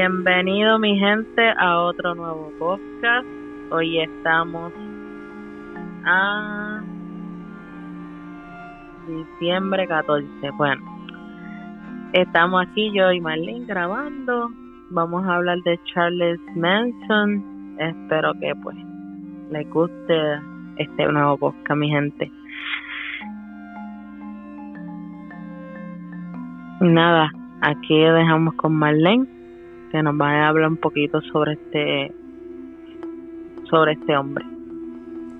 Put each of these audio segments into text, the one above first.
Bienvenido mi gente a otro nuevo podcast. Hoy estamos a diciembre 14. Bueno, estamos aquí yo y Marlene grabando. Vamos a hablar de Charles Manson. Espero que pues les guste este nuevo podcast, mi gente. Nada, aquí dejamos con Marlene que nos va a hablar un poquito sobre este sobre este hombre.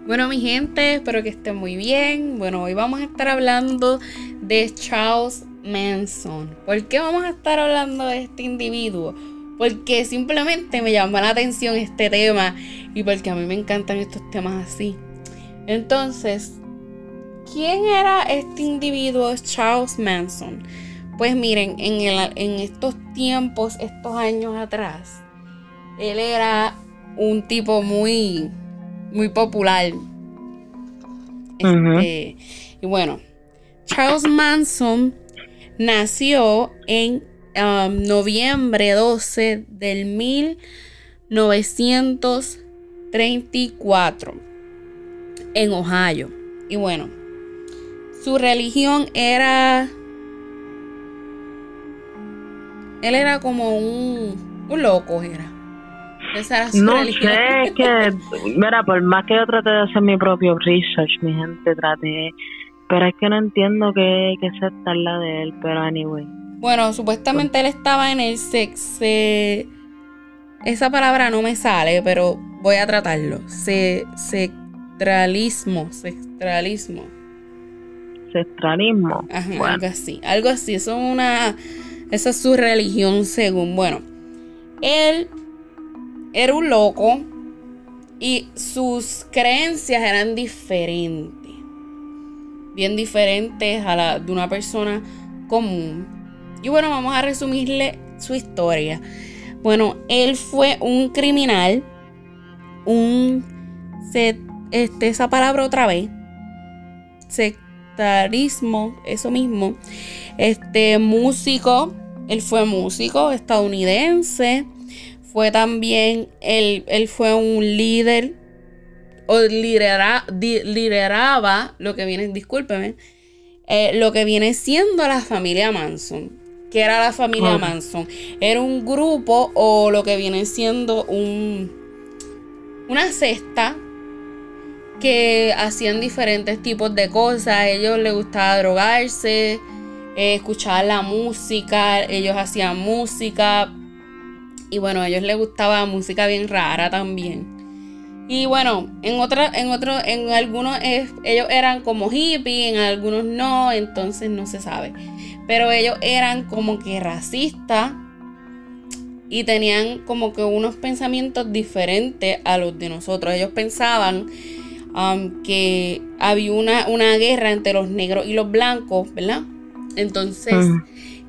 Bueno, mi gente, espero que estén muy bien. Bueno, hoy vamos a estar hablando de Charles Manson. ¿Por qué vamos a estar hablando de este individuo? Porque simplemente me llama la atención este tema y porque a mí me encantan estos temas así. Entonces, ¿quién era este individuo Charles Manson? Pues miren, en, en estos tiempos, estos años atrás, él era un tipo muy, muy popular. Este, y bueno, Charles Manson nació en um, noviembre 12 del 1934 en Ohio. Y bueno, su religión era... Él era como un, un loco, era no sé, es que, mira, por más que yo trate de hacer mi propio research, mi gente, trate, pero es que no entiendo qué, qué se está la de él, pero anyway. Bueno, supuestamente él estaba en el sex... esa palabra no me sale, pero voy a tratarlo. Se, sectralismo, sectralismo. Sectralismo. Ajá, algo así. Algo así. Eso es una. Esa es su religión, según. Bueno, él era un loco y sus creencias eran diferentes. Bien diferentes a la de una persona común. Y bueno, vamos a resumirle su historia. Bueno, él fue un criminal, un este, esa palabra otra vez, sectarismo, eso mismo, este músico, él fue músico estadounidense, fue también, él, él fue un líder, o lidera, lideraba lo que viene, discúlpeme, eh, lo que viene siendo la familia Manson. que era la familia Manson? Era un grupo o lo que viene siendo un, una cesta que hacían diferentes tipos de cosas. A ellos les gustaba drogarse, eh, escuchar la música, ellos hacían música, y bueno, a ellos les gustaba música bien rara también. Y bueno, en otra, en otro, en algunos ellos eran como hippies, en algunos no, entonces no se sabe. Pero ellos eran como que racistas y tenían como que unos pensamientos diferentes a los de nosotros. Ellos pensaban um, que había una, una, guerra entre los negros y los blancos, ¿verdad? Entonces,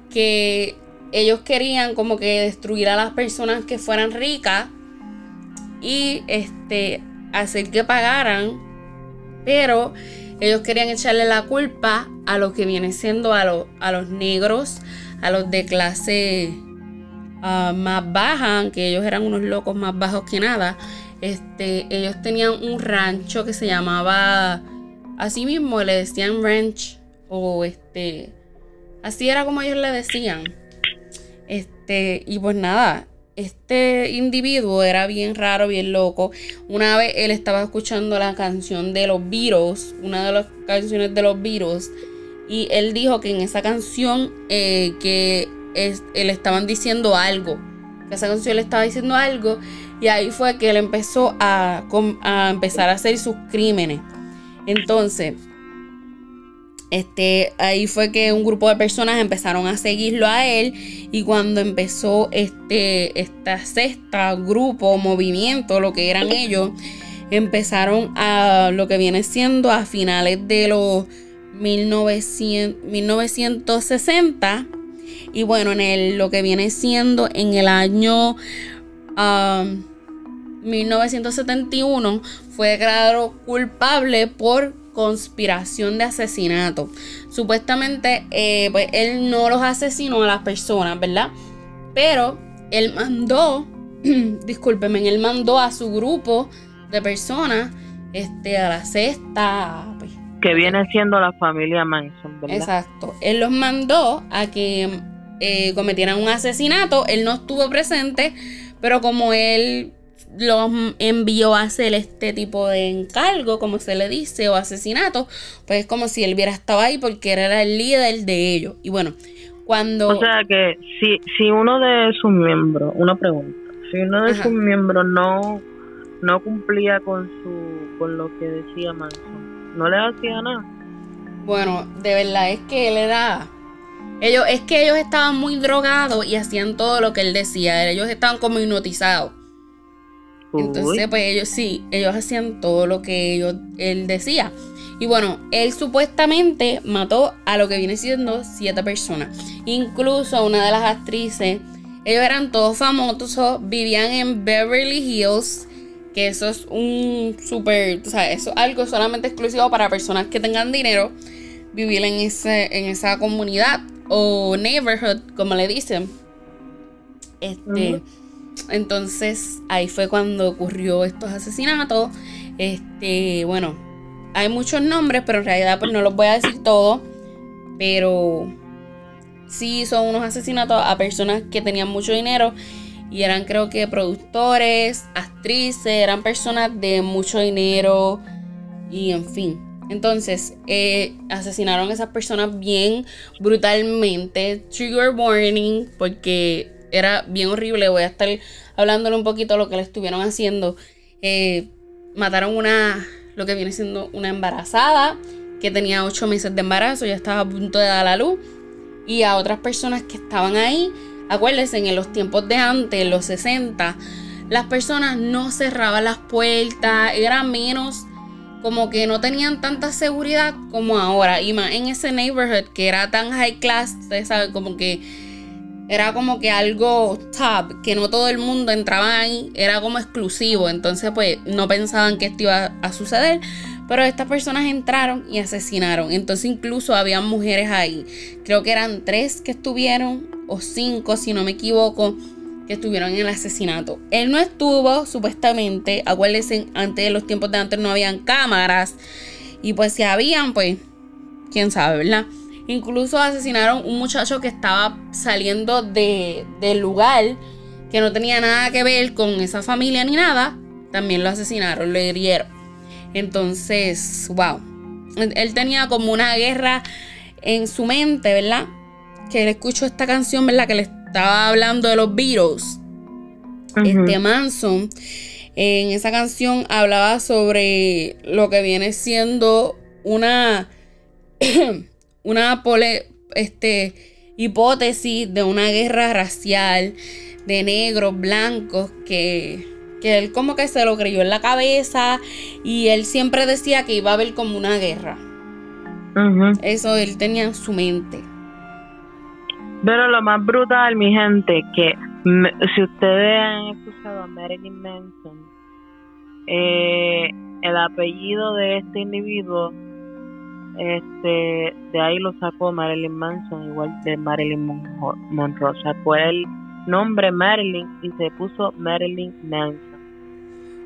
que ellos querían como que destruir a las personas que fueran ricas y este hacer que pagaran, pero ellos querían echarle la culpa a lo que viene siendo a, a los negros, a los de clase ah, más baja, que ellos eran unos locos más bajos que nada. Este, ellos tenían un rancho que se llamaba así mismo, le decían ranch o este, así era como ellos le decían. Este, y pues nada, este individuo era bien raro, bien loco. Una vez él estaba escuchando la canción de los Beatles, una de las canciones de los Beatles, y él dijo que en esa canción eh, que le estaban diciendo algo, que esa le estaba diciendo algo, y ahí fue que él empezó a, empezar a hacer sus crímenes. Entonces, este, ahí fue que un grupo de personas empezaron a seguirlo a él y cuando empezó este, esta cesta, grupo, movimiento, lo que eran ellos, empezaron a lo que viene siendo a finales de los 1900, 1960 y bueno, en el, lo que viene siendo en el año 1971 um, fue declarado culpable por conspiración de asesinato. Supuestamente, eh, pues él no los asesinó a las personas, ¿verdad? Pero él mandó, discúlpeme, él mandó a su grupo de personas este, a la cesta. Pues, que viene siendo la familia Manson, ¿verdad? Exacto. Él los mandó a que eh, cometieran un asesinato. Él no estuvo presente, pero como él los envió a hacer este tipo de encargo, como se le dice, o asesinato, pues es como si él hubiera estado ahí porque era el líder de ellos. Y bueno, cuando... O sea que si, si uno de sus miembros, una pregunta, si uno de sus miembros no, no cumplía con, su, con lo que decía Manson, no le hacía nada. Bueno, de verdad es que él era... Ellos, es que ellos estaban muy drogados y hacían todo lo que él decía. Ellos estaban como hipnotizados. Entonces, pues ellos sí, ellos hacían todo lo que ellos, él decía. Y bueno, él supuestamente mató a lo que viene siendo siete personas. Incluso a una de las actrices. Ellos eran todos famosos, vivían en Beverly Hills. Que eso es un súper, o sea, eso es algo solamente exclusivo para personas que tengan dinero. Vivir en, ese, en esa comunidad o neighborhood, como le dicen. Este. Entonces ahí fue cuando ocurrió estos asesinatos. Este, bueno, hay muchos nombres, pero en realidad pues no los voy a decir todos. Pero sí son unos asesinatos a personas que tenían mucho dinero y eran creo que productores, actrices, eran personas de mucho dinero y en fin. Entonces, eh, asesinaron a esas personas bien brutalmente. Trigger warning, porque era bien horrible. Voy a estar hablándole un poquito de lo que le estuvieron haciendo. Eh, mataron una, lo que viene siendo una embarazada que tenía ocho meses de embarazo, ya estaba a punto de dar la luz. Y a otras personas que estaban ahí, acuérdense, en los tiempos de antes, los 60, las personas no cerraban las puertas, eran menos como que no tenían tanta seguridad como ahora. Y más en ese neighborhood que era tan high class, ustedes saben, como que era como que algo top, que no todo el mundo entraba ahí, era como exclusivo, entonces pues no pensaban que esto iba a suceder, pero estas personas entraron y asesinaron, entonces incluso había mujeres ahí, creo que eran tres que estuvieron, o cinco si no me equivoco, que estuvieron en el asesinato. Él no estuvo, supuestamente, acuérdense, antes de los tiempos de antes no habían cámaras, y pues si habían, pues, quién sabe, ¿verdad? Incluso asesinaron un muchacho que estaba saliendo de, del lugar que no tenía nada que ver con esa familia ni nada. También lo asesinaron, lo hirieron. Entonces, wow. Él tenía como una guerra en su mente, ¿verdad? Que él escuchó esta canción, ¿verdad? Que le estaba hablando de los Beatles. Este Manson. En esa canción hablaba sobre lo que viene siendo una una este, hipótesis de una guerra racial de negros, blancos, que, que él como que se lo creyó en la cabeza y él siempre decía que iba a haber como una guerra. Eso él tenía en su mente. Pero lo más brutal, mi gente, que si ustedes han escuchado a Marilyn Manson, eh, el apellido de este individuo este de ahí lo sacó Marilyn Manson igual de Marilyn Monroe sacó el nombre Marilyn y se puso Marilyn Manson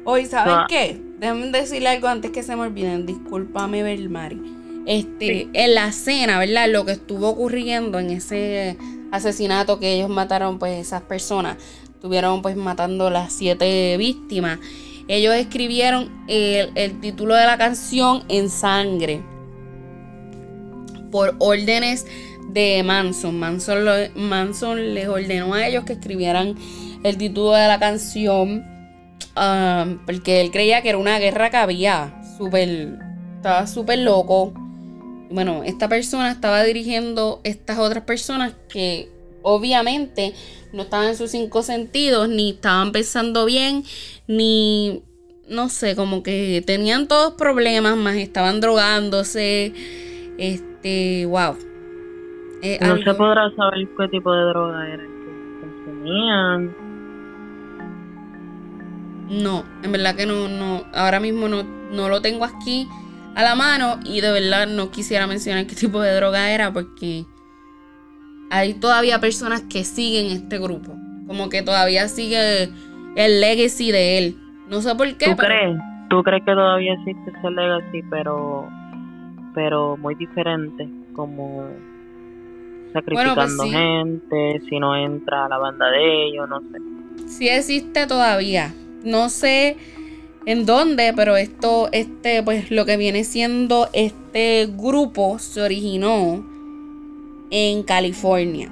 Hoy, ¿saben qué? Déjenme decirle algo antes que se me olviden. Discúlpame, Belmari. Este, en la cena, ¿verdad? Lo que estuvo ocurriendo en ese asesinato que ellos mataron, pues esas personas, estuvieron pues matando las siete víctimas. Ellos escribieron el, el título de la canción en sangre por órdenes de Manson. Manson, Manson les ordenó a ellos que escribieran el título de la canción um, porque él creía que era una guerra que había. Super, estaba súper loco. Bueno, esta persona estaba dirigiendo estas otras personas que obviamente no estaban en sus cinco sentidos, ni estaban pensando bien, ni no sé, como que tenían todos problemas, más estaban drogándose. Este, wow. no se podrá saber qué tipo de droga era que consumían. No, en verdad que no, no, ahora mismo no, no lo tengo aquí a la mano y de verdad no quisiera mencionar qué tipo de droga era porque hay todavía personas que siguen este grupo. Como que todavía sigue el legacy de él. No sé por qué. ¿Tú crees? ¿Tú crees que todavía existe ese legacy, pero, pero muy diferente? Como sacrificando pues gente, si no entra a la banda de ellos, no sé. Sí existe todavía. No sé en dónde, pero esto, este, pues lo que viene siendo este grupo se originó en California.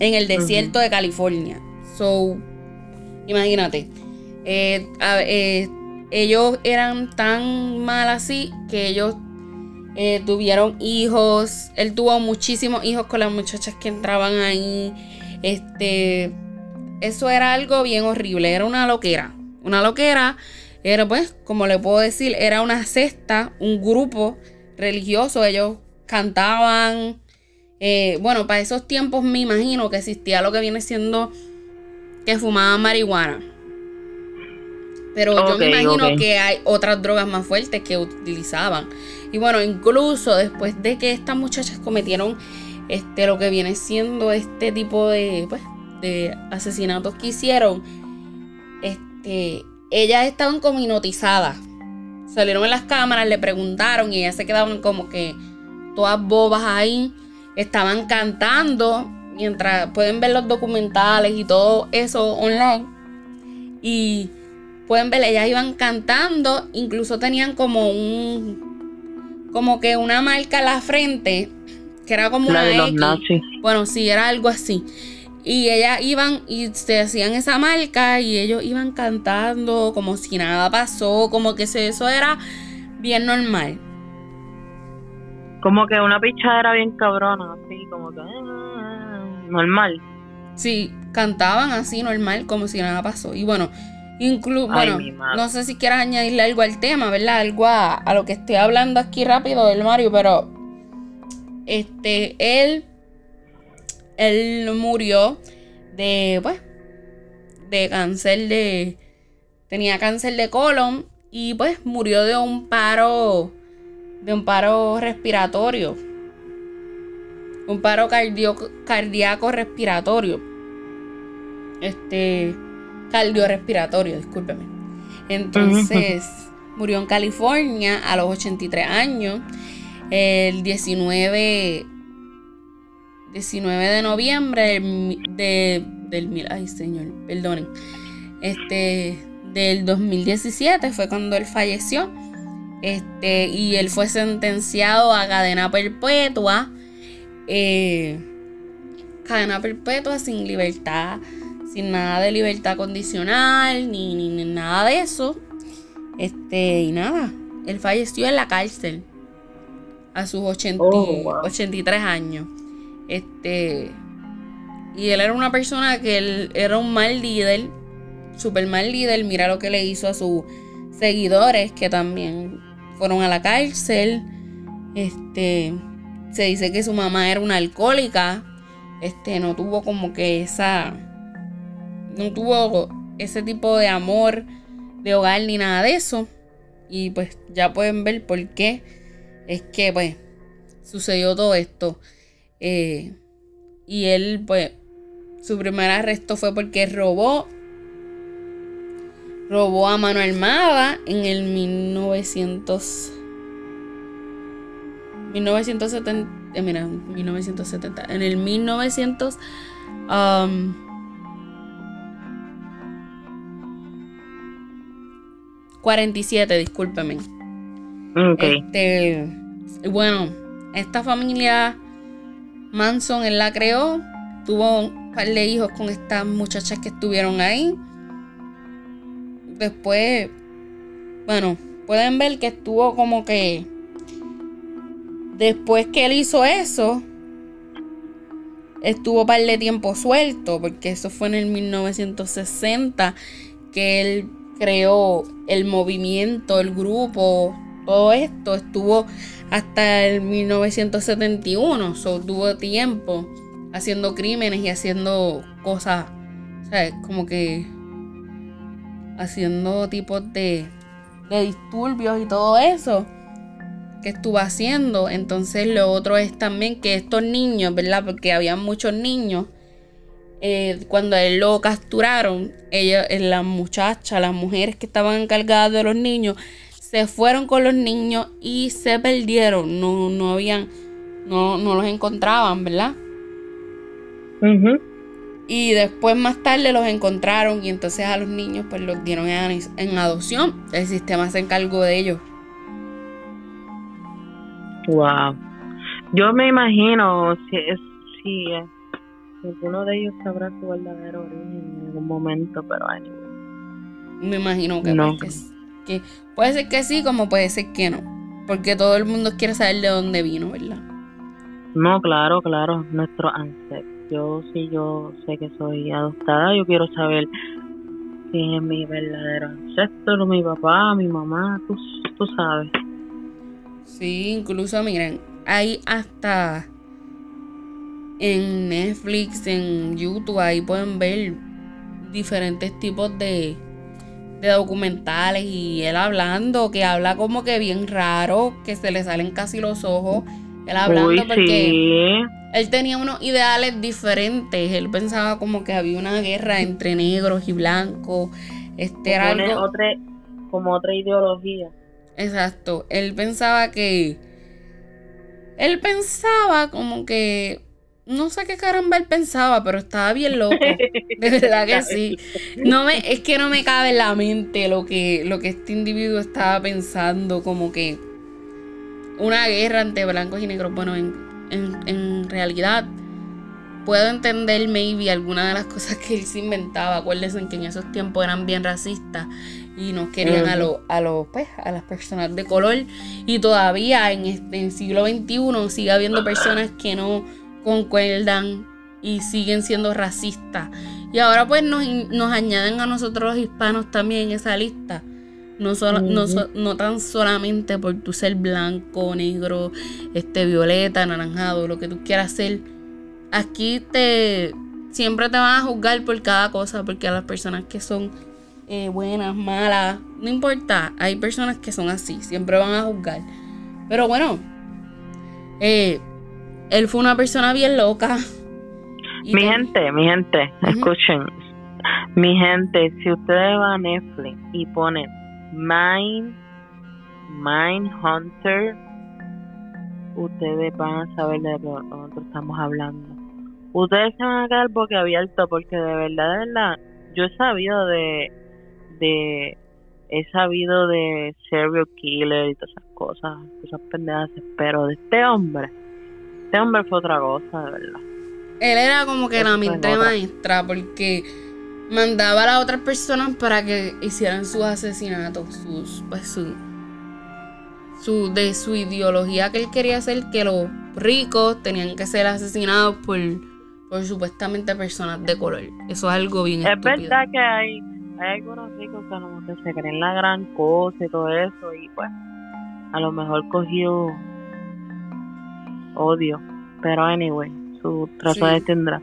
En el desierto de California. So, imagínate. Eh, eh, ellos eran tan mal así que ellos eh, tuvieron hijos. Él tuvo muchísimos hijos con las muchachas que entraban ahí. Este. Eso era algo bien horrible. Era una loquera. Una loquera. Era pues, como le puedo decir, era una cesta, un grupo religioso. Ellos cantaban. Eh, bueno, para esos tiempos me imagino que existía lo que viene siendo que fumaban marihuana. Pero yo me imagino que hay otras drogas más fuertes que utilizaban. Y bueno, incluso después de que estas muchachas cometieron este, lo que viene siendo este tipo de, pues, de asesinatos que hicieron, este, ellas estaban como hipnotizadas. Salieron en las cámaras, le preguntaron y ellas se quedaban como que todas bobas ahí. Estaban cantando mientras pueden ver los documentales y todo eso online. Y pueden ver, ellas iban cantando, incluso tenían como un, como que una marca a la frente, que era como una X. Bueno, sí, era algo así. Y ellas iban y se hacían esa marca y ellos iban cantando como si nada pasó, como que eso era bien normal. Como que una pichadera bien cabrona, así, como que ah, normal. Sí, cantaban así normal, como si nada pasó. Y bueno, Incluso, bueno, no sé si quieras añadirle algo al tema, ¿verdad? Algo a, lo que estoy hablando aquí rápido del Mario, pero este, él, él murió de, pues, de cáncer de, tenía cáncer de colon y pues murió de un paro, de un paro respiratorio, un paro cardíaco respiratorio. Este, cardiorrespiratorio, discúlpeme. Entonces, murió en California a los 83 años, el 19, 19 de noviembre de, del, ay señor, perdonen, este, del 2017 fue cuando él falleció. Este, y él fue sentenciado a cadena perpetua. Eh, cadena perpetua sin libertad sin nada de libertad condicional, ni, ni, nada de eso. Este, y nada, él falleció en la cárcel a sus 83 años. Este, y él era una persona que él era un mal líder, super mal líder. Mira lo que le hizo a sus seguidores que también fueron a la cárcel. Este, se dice que su mamá era una alcohólica. Este, no tuvo como que esa no tuvo ese tipo de amor de hogar ni nada de eso. Y pues ya pueden ver por qué es que pues sucedió todo esto. Eh, y él pues su primer arresto fue porque robó robó a mano armada en el 1900 1970 eh, mira 1970 en el 1900 47, discúlpeme. Este, bueno, esta familia Manson, él la creó, tuvo un par de hijos con estas muchachas que estuvieron ahí. Después, bueno, pueden ver que estuvo como que después que él hizo eso, estuvo par de tiempo suelto, porque eso fue en el 1960 que él creó el movimiento, el grupo, todo esto estuvo hasta el 1971, so, tuvo tiempo haciendo crímenes y haciendo cosas, sea, como que haciendo tipos de, de disturbios y todo eso que estuvo haciendo. Entonces lo otro es también que estos niños, ¿verdad? Porque había muchos niños, eh, cuando él lo capturaron, ella, eh, las muchachas, las mujeres que estaban encargadas de los niños, se fueron con los niños y se perdieron. No, no habían, no, no los encontraban, ¿verdad? Y después más tarde los encontraron y entonces a los niños pues los dieron en, adopción. El sistema se encargó de ellos. Wow. Yo me imagino si, si, si alguno de ellos sabrá su verdadero origen en algún momento, pero anyway. Me imagino que no. Pues, que puede ser que sí, como puede ser que no. Porque todo el mundo quiere saber de dónde vino, ¿verdad? No, claro, claro, nuestro ancestro. Yo sí, yo sé que soy adoptada, yo quiero saber quién es mi verdadero ancestro, mi papá, mi mamá, tú, tú sabes. Sí, incluso miren, hay hasta en Netflix, en YouTube, ahí pueden ver diferentes tipos de, de documentales y él hablando, que habla como que bien raro, que se le salen casi los ojos. Él hablando porque él tenía unos ideales diferentes. Él pensaba como que había una guerra entre negros y blancos. Este era algo... otra, como otra ideología. Exacto. Él pensaba que. Él pensaba como que no sé qué caramba él pensaba, pero estaba bien loco. De verdad que sí. No me, es que no me cabe en la mente lo que, lo que este individuo estaba pensando, como que una guerra entre blancos y negros. Bueno, en, en, realidad puedo entender maybe alguna de las cosas que él se inventaba. Acuérdense que en esos tiempos eran bien racistas y no querían a, los a, los pues, a las personas de color. Y todavía en, este, en el siglo XXI sigue habiendo personas que no concuerdan y siguen siendo racistas. Y ahora pues nos, añaden a nosotros los hispanos también en esa lista. No, solo, no, tan solamente por tu ser blanco, negro, este, violeta, anaranjado, lo que tú quieras ser. Aquí te siempre te van a juzgar por cada cosa, porque a las personas que son eh, buenas, malas, no importa, hay personas que son así, siempre van a juzgar. Pero bueno, eh, él fue una persona bien loca. Mi gente, mi gente, escuchen. Mi gente, si ustedes van a Netflix y ponen Mind, Mind Hunter, ustedes van a saber de lo que nosotros estamos hablando. Ustedes se van a quedar abierto porque de verdad, de verdad, yo he sabido de, de, he sabido de serial killer y todas esas cosas, esas pendejas, pero de este hombre este hombre fue otra cosa, de verdad. Él era como que la mente maestra porque mandaba a las otras personas para que hicieran sus asesinatos, sus, pues su, su, de su ideología que él quería hacer, que los ricos tenían que ser asesinados por, por supuestamente personas de color. Eso es algo bien Es verdad que hay, hay algunos ricos que, no, que se creen la gran cosa y todo eso, y pues a lo mejor cogió odio. Pero anyway, su de tendrá.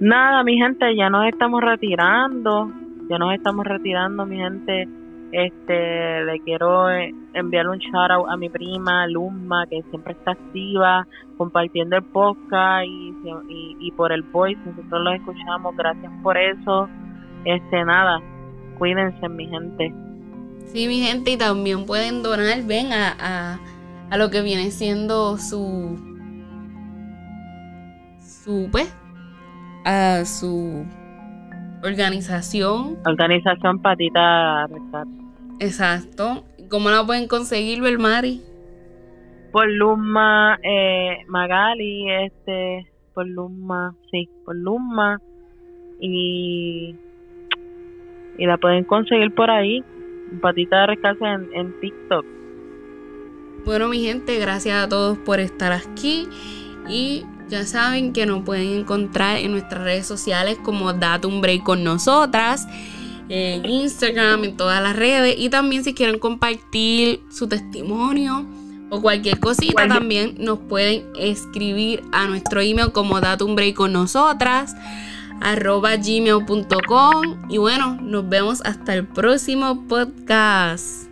Nada, mi gente, ya nos estamos retirando. Ya nos estamos retirando, mi gente. Este, le quiero eh, enviar un shout out a mi prima Luma, que siempre está activa, compartiendo el podcast y, y, por el voice. Nosotros lo escuchamos. Gracias por eso. Este, nada, cuídense, mi gente. Sí, mi gente, y también pueden donar, ven a a lo que viene siendo su su pues a su organización. Organización patita exacto. Cómo la pueden conseguir Belmari por Luma eh, Magali este por Luma sí por Luma. Y y la pueden conseguir por ahí. Patita de rescate en, en TikTok bueno, mi gente, gracias a todos por estar aquí. Y ya saben que nos pueden encontrar en nuestras redes sociales como Date un Break con nosotras, en Instagram, en todas las redes. Y también si quieren compartir su testimonio o cualquier cosita también nos pueden escribir a nuestro email como Date un Break con nosotras arroba gmail.com y bueno, nos vemos hasta el próximo podcast.